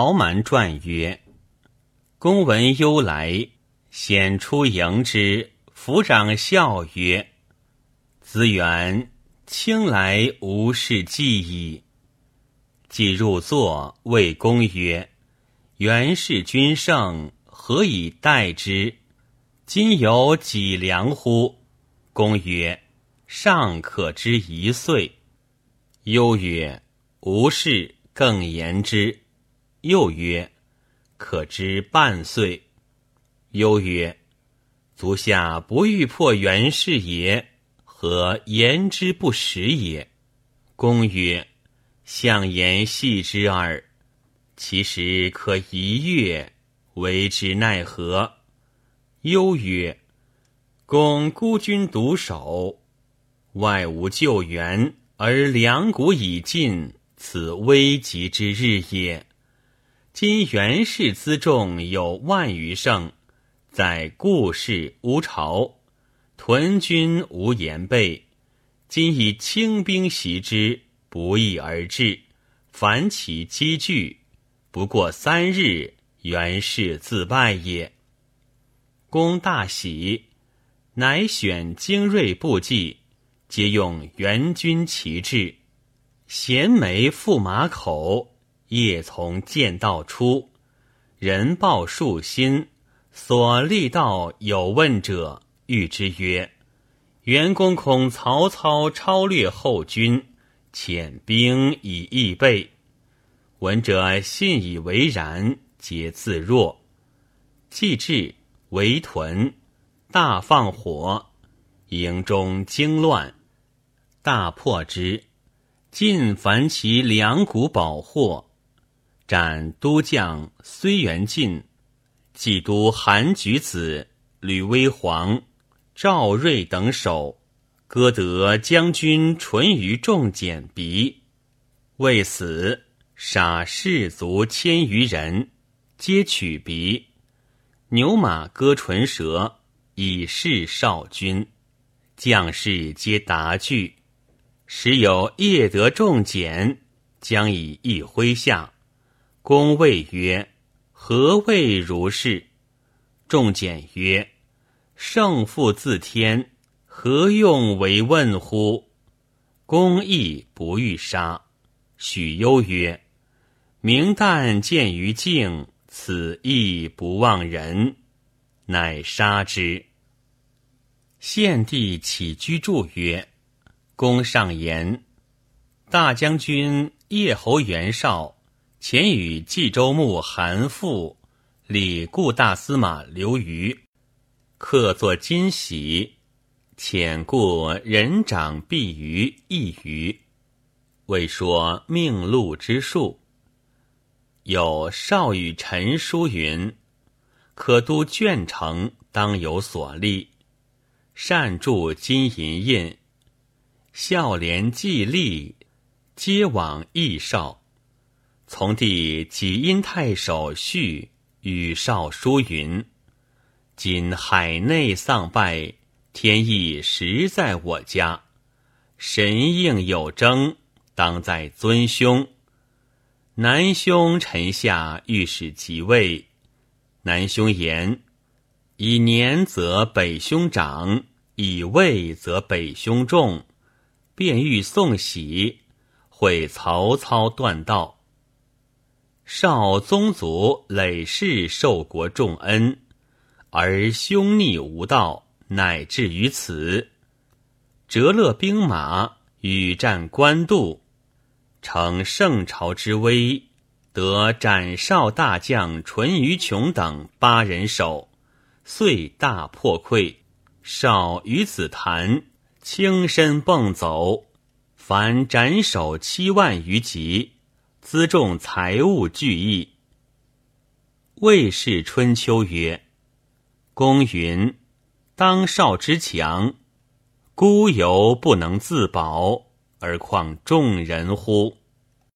陶蛮传曰：“公闻忧来，显出迎之。抚掌笑曰：‘子远卿来无事计矣。’既入座，谓公曰：‘元氏君盛，何以待之？今有几粮乎？’公曰：‘尚可知一岁。’忧曰：‘无事，更言之。’又曰：“可知半岁。”忧曰：“足下不欲破袁氏也，何言之不实也？”公曰：“相言细之耳。其实可一月，为之奈何？”忧曰：“公孤军独守，外无救援，而粮谷已尽，此危急之日也。”今袁氏辎重有万余乘，在故事无巢，屯军无言备。今以轻兵袭之，不翼而至，凡其积聚，不过三日，袁氏自败也。公大喜，乃选精锐部骑，皆用援军旗帜，衔枚赴马口。夜从剑道出，人报数心。所立道有问者，谕之曰：“袁公恐曹操超略后军，遣兵以易备。”闻者信以为然，皆自若。既至，围屯，大放火，营中惊乱，大破之，尽凡其粮谷宝货。斩都将睢元进、冀都韩举子、吕威煌、赵瑞等首，割得将军淳于仲简鼻，未死，杀士卒千余人，皆取鼻。牛马割唇舌，以示少君。将士皆答惧。时有夜得仲简，将以一麾下。公谓曰：“何谓如是？”仲简曰：“胜负自天，何用为问乎？”公亦不欲杀。许攸曰：“明旦见于镜，此亦不忘人，乃杀之。”献帝起居注曰：“公上言，大将军叶侯袁绍。”前与冀州牧韩馥、礼固大司马刘虞客作金玺，遣故人长必于一隅，未说命禄之术。有少与陈书云：“可都鄄城，当有所立。善铸金银印，孝廉季历，皆往义少。”从弟济阴太守绪与少书云：“今海内丧败，天意实在我家。神应有征，当在尊兄。南兄臣下御史即位，南兄言：以年则北兄长，以位则北兄重。便欲送喜，会曹操断道。”少宗族累世受国重恩，而凶逆无道，乃至于此。折勒兵马，与战官渡，乘圣朝之威，得斩少大将淳于琼等八人首，遂大破溃。少于子谈轻身蹦走，凡斩首七万余级。辎重财物俱异。魏氏春秋曰：“公云，当少之强，孤犹不能自保，而况众人乎？”